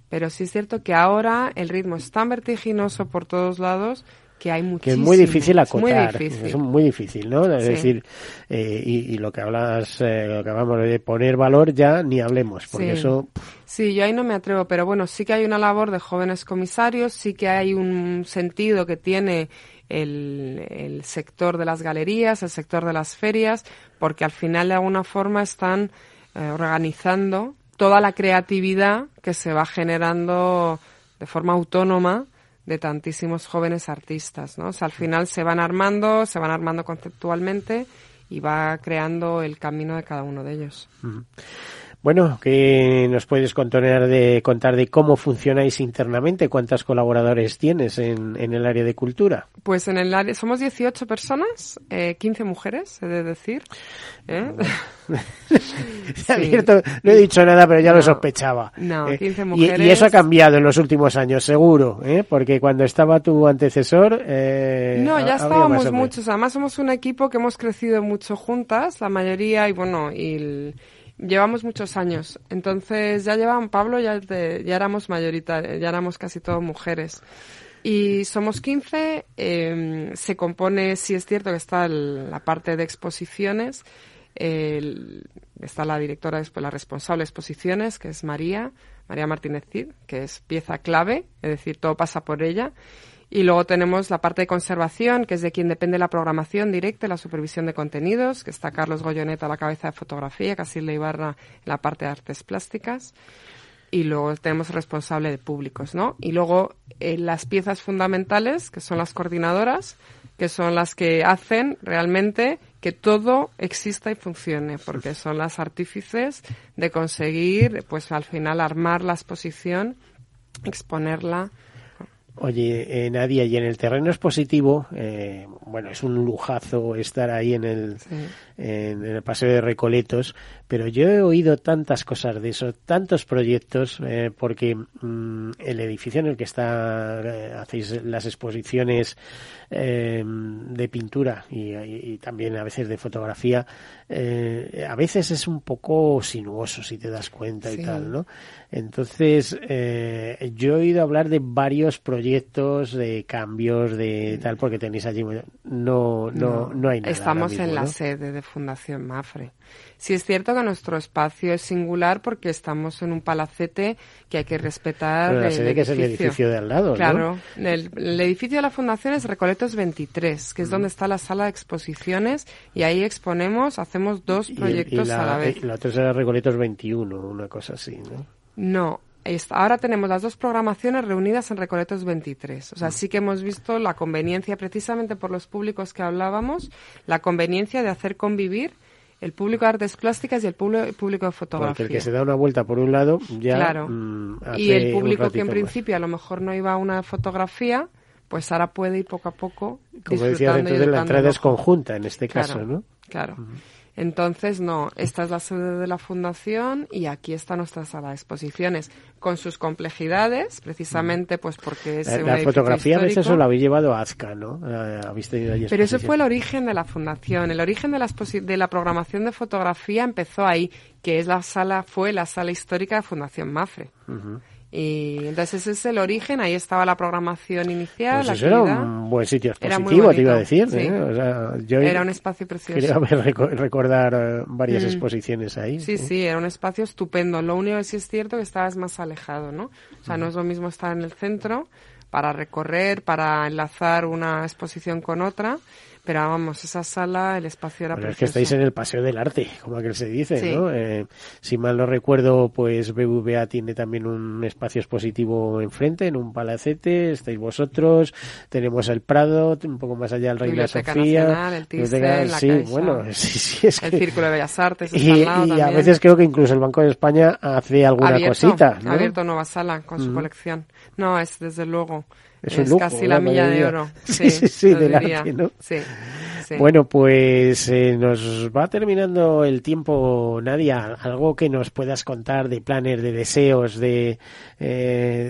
pero sí es cierto que ahora el ritmo es tan vertiginoso por todos lados que hay muchísimo. Que es muy difícil acotar. Es muy difícil, ¿no? Es decir, eh, y, lo que hablas, eh, lo que hablamos de poner valor ya ni hablemos, porque eso. Sí, yo ahí no me atrevo, pero bueno, sí que hay una labor de jóvenes comisarios, sí que hay un sentido que tiene el, el sector de las galerías, el sector de las ferias, porque al final de alguna forma están eh, organizando toda la creatividad que se va generando de forma autónoma de tantísimos jóvenes artistas, ¿no? O sea, al final se van armando, se van armando conceptualmente y va creando el camino de cada uno de ellos. Bueno, ¿qué nos puedes contar de, contar de cómo funcionáis internamente? ¿Cuántos colaboradores tienes en, en el área de cultura? Pues en el área, somos 18 personas, eh, 15 mujeres, he de decir. ¿eh? no he dicho nada, pero ya lo sospechaba. No, 15 ¿eh? mujeres. Y, eso ha cambiado en los últimos años, seguro, ¿eh? porque cuando estaba tu antecesor... Eh, no, ya estábamos muchos. Además somos un equipo que hemos crecido mucho juntas, la mayoría, y bueno, y... El, Llevamos muchos años. Entonces ya llevaban Pablo, ya, éramos mayoritarios, ya éramos casi todos mujeres. Y somos 15. Em, se compone, sí es cierto que está la parte de exposiciones. está la directora, después la responsable de exposiciones, que es María, María Martínez Cid, que es pieza clave, es decir, todo pasa por ella. Y luego tenemos la parte de conservación, que es de quien depende la programación directa, la supervisión de contenidos, que está Carlos Goyoneta a la cabeza de fotografía, Casilda Ibarra en la parte de artes plásticas. Y luego tenemos responsable de públicos, ¿no? Y luego eh, las piezas fundamentales, que son las coordinadoras, que son las que hacen realmente que todo exista y funcione, porque son las artífices de conseguir, pues al final, armar la exposición, exponerla Oye, eh, Nadia, y en el terreno expositivo, eh, bueno, es un lujazo estar ahí en el, Sí. en, el Paseo de Recoletos, pero yo he oído tantas cosas de eso, tantos proyectos, eh, porque mm, el edificio en el que está eh, hacéis las exposiciones eh, de pintura y, y- y también a veces de fotografía, eh, a veces es un poco sinuoso si te das cuenta y tal, ¿no? Entonces, eh, yo he oído hablar de varios proyectos, de cambios, de tal, porque tenéis allí, no, no, no, hay nada. Estamos mismo, en la ¿no? sede de Fundación Mafre. Sí es cierto que nuestro espacio es singular porque estamos en un palacete que hay que respetar. Pero la el sede que es el edificio de al lado, ¿no? Claro, el, el edificio de la Fundación es Recoletos 23, Mm. que es donde está la sala de exposiciones y ahí exponemos, hacemos dos Y- y proyectos la, a la vez. y la otra será Recoletos 21, una cosa así, ¿no? No, ahora tenemos las dos programaciones reunidas en Recoletos 23. O sea, sí que hemos visto la conveniencia, precisamente por los públicos que hablábamos, la conveniencia de hacer convivir el público de artes plásticas y el público, el de Porque fotografía. el que se da una vuelta por un lado ya Claro. mm, y hace el un público que en más. principio a lo mejor no iba a una fotografía, pues ahora puede ir poco a poco Como decías, disfrutando y entonces la entrada el es conjunta en este Claro, caso, ¿no? Claro. Entonces, no, esta es la sede de la fundación y aquí está nuestra sala de exposiciones con sus complejidades, precisamente pues porque es La, la fotografía a veces eso lo habéis llevado a Azca, ¿no? Eh, habéis tenido allí Pero eso fue el origen de la fundación. El origen de la, de la programación de fotografía empezó ahí, que es la sala, fue la sala histórica de Fundación Mafre. Y entonces ese es el origen, ahí estaba la programación inicial, Pues la eso era un buen sitio expositivo, te iba a decir. sí. ¿eh? O sea, yo Era un espacio precioso. reco- recordar eh, varias Mm. exposiciones ahí. Sí, sí, era un espacio estupendo. Lo único que sí es cierto que estabas más alejado, ¿no? O sea, no es lo mismo estar en el centro para recorrer, para enlazar una exposición con otra, pero vamos, esa sala, el espacio era Bueno, es que precioso. estáis en el Paseo del Arte, como aquel se dice, Sí. ¿no? Eh, si mal no recuerdo, pues BBVA tiene también un espacio expositivo enfrente, en un palacete, estáis vosotros, tenemos el Prado, un poco más allá el Reina Biblioteca Sofía. Nacional, el Thyssen, Biblioteca- la sí, Caixa. bueno, sí, sí, es El que... Círculo de Bellas Artes está Y, al lado y a veces creo que incluso el Banco de España hace alguna abierto, cosita, ¿no? ha abierto nueva sala con su colección. No, es desde luego. Es Es, casi la la milla de oro. Sí, Sí, sí, sí, lo del diría. arte, ¿no? Sí, sí. Bueno, pues eh, nos va terminando el tiempo, Nadia. Algo que nos puedas contar de planes, de deseos, de, eh,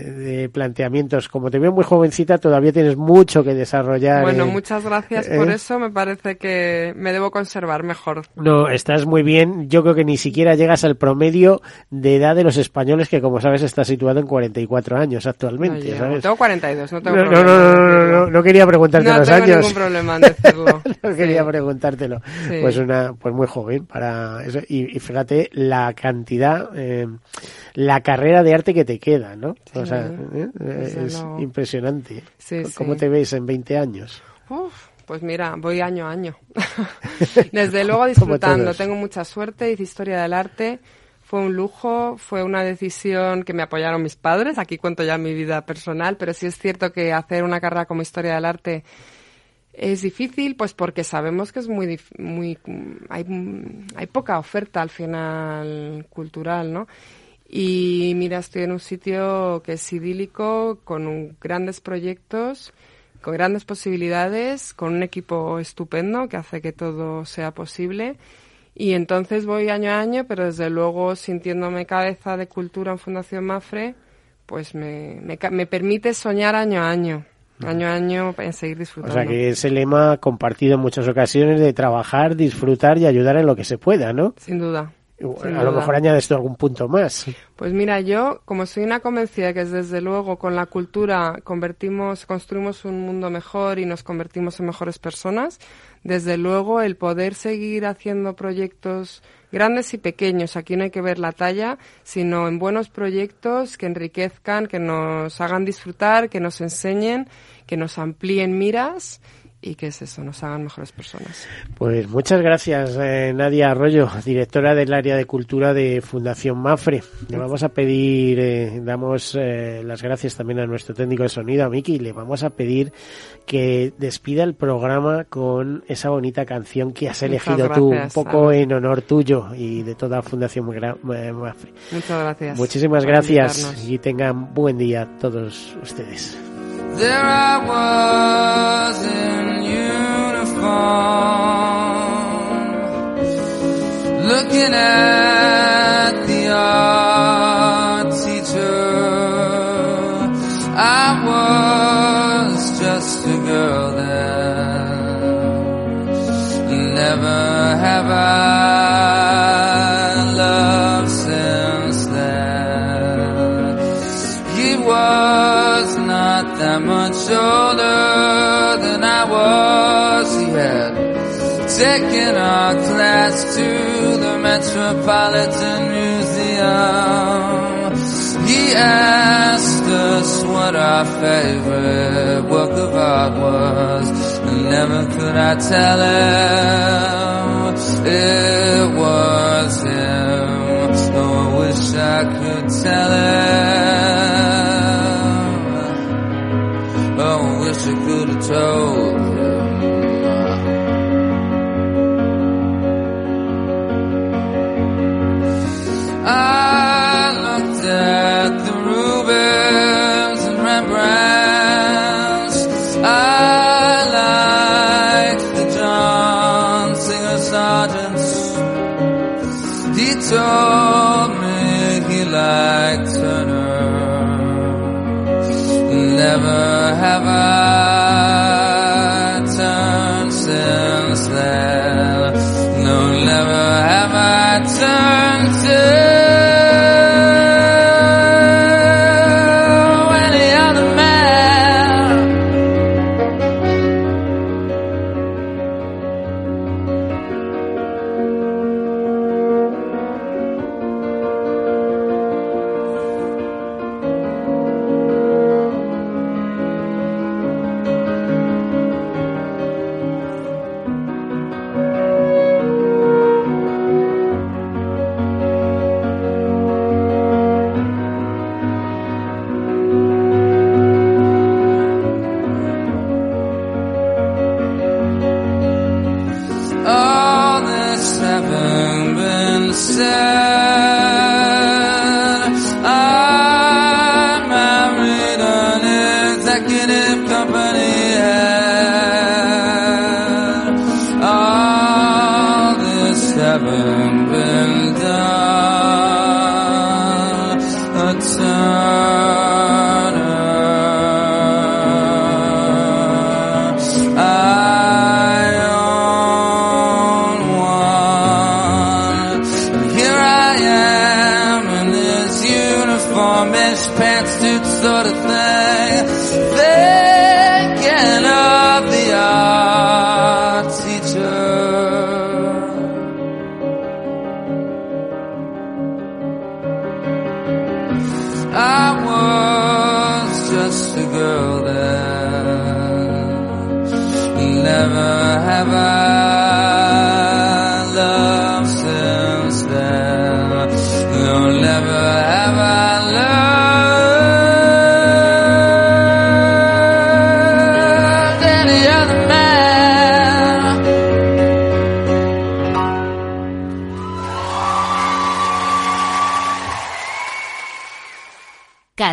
de planteamientos. Como te veo muy jovencita, todavía tienes mucho que desarrollar. Bueno, eh. muchas gracias por ¿eh? eso. Me parece que me debo conservar mejor. No, estás muy bien. Yo creo que ni siquiera llegas al promedio de edad de los españoles, que como sabes está situado en 44 años No actualmente. ¿sabes? Tengo 42, no tengo No, no, problema. no, no, no, no, no quería preguntarte No los tengo años. ningún problema en decirlo. quería preguntártelo. Sí. Pues una, pues muy joven para eso. Y, y fíjate la cantidad, eh, la carrera de arte que te queda, ¿no? o Sí, sea, ¿eh? desde es impresionante. ¿Cómo te ves en 20 años? Uf, pues mira, voy año a año. Desde luego disfrutando. Tengo mucha suerte. Hice historia del arte. Fue un lujo, fue una decisión que me apoyaron mis padres. Aquí cuento ya mi vida personal, pero sí es cierto que hacer una carrera como historia del arte es difícil, pues porque sabemos que es muy, muy, hay, hay poca oferta al final cultural, ¿no? Y mira, estoy en un sitio que es idílico, con grandes proyectos, con grandes posibilidades, con un equipo estupendo que hace que todo sea posible. Y entonces voy año a año, pero desde luego sintiéndome cabeza de cultura en Fundación Mafre, pues me, me, me permite soñar año a año, año a año en seguir O disfrutando. sea que ese lema compartido en muchas ocasiones de trabajar, disfrutar y ayudar en lo que se pueda, ¿no? Sin duda. A lo mejor añades tú algún punto más. Pues mira, yo, como soy una convencida que desde luego con la cultura convertimos, construimos un mundo mejor y nos convertimos en mejores personas, desde luego el poder seguir haciendo proyectos grandes y pequeños, aquí no hay que ver la talla, sino en buenos proyectos que enriquezcan, que nos hagan disfrutar, que nos enseñen, que nos amplíen miras y que es eso, nos hagan mejores personas. Pues muchas gracias, eh, Nadia Arroyo, directora del área de cultura de Fundación Mafre. Le vamos a pedir, eh, damos eh, las gracias también a nuestro técnico de sonido, a Miki, le vamos a pedir que despida el programa con esa bonita canción que has elegido tú, un gracias, poco en honor tuyo y de toda Fundación eh, Mafre. Muchas gracias. Muchísimas gracias invitarnos. y tengan buen día todos ustedes. There I was in uniform, looking at the older than I was. He had taken our class to the Metropolitan Museum. He asked us what our favorite work of art was, and never could I tell him it was him. Oh, I wish I could tell him. she could have told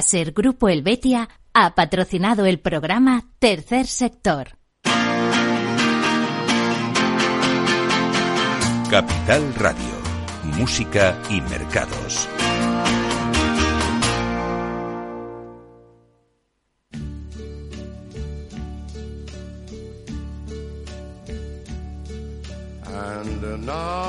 Caser Grupo Helvetia ha patrocinado el programa Tercer Sector. Capital Radio. Música y mercados. And now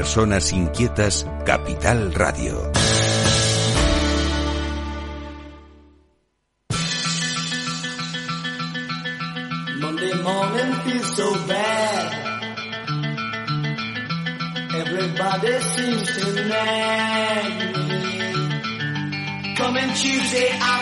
personas inquietas, Capital Radio. Monday morning feels so bad. Everybody seems to nag me. Coming Tuesday, I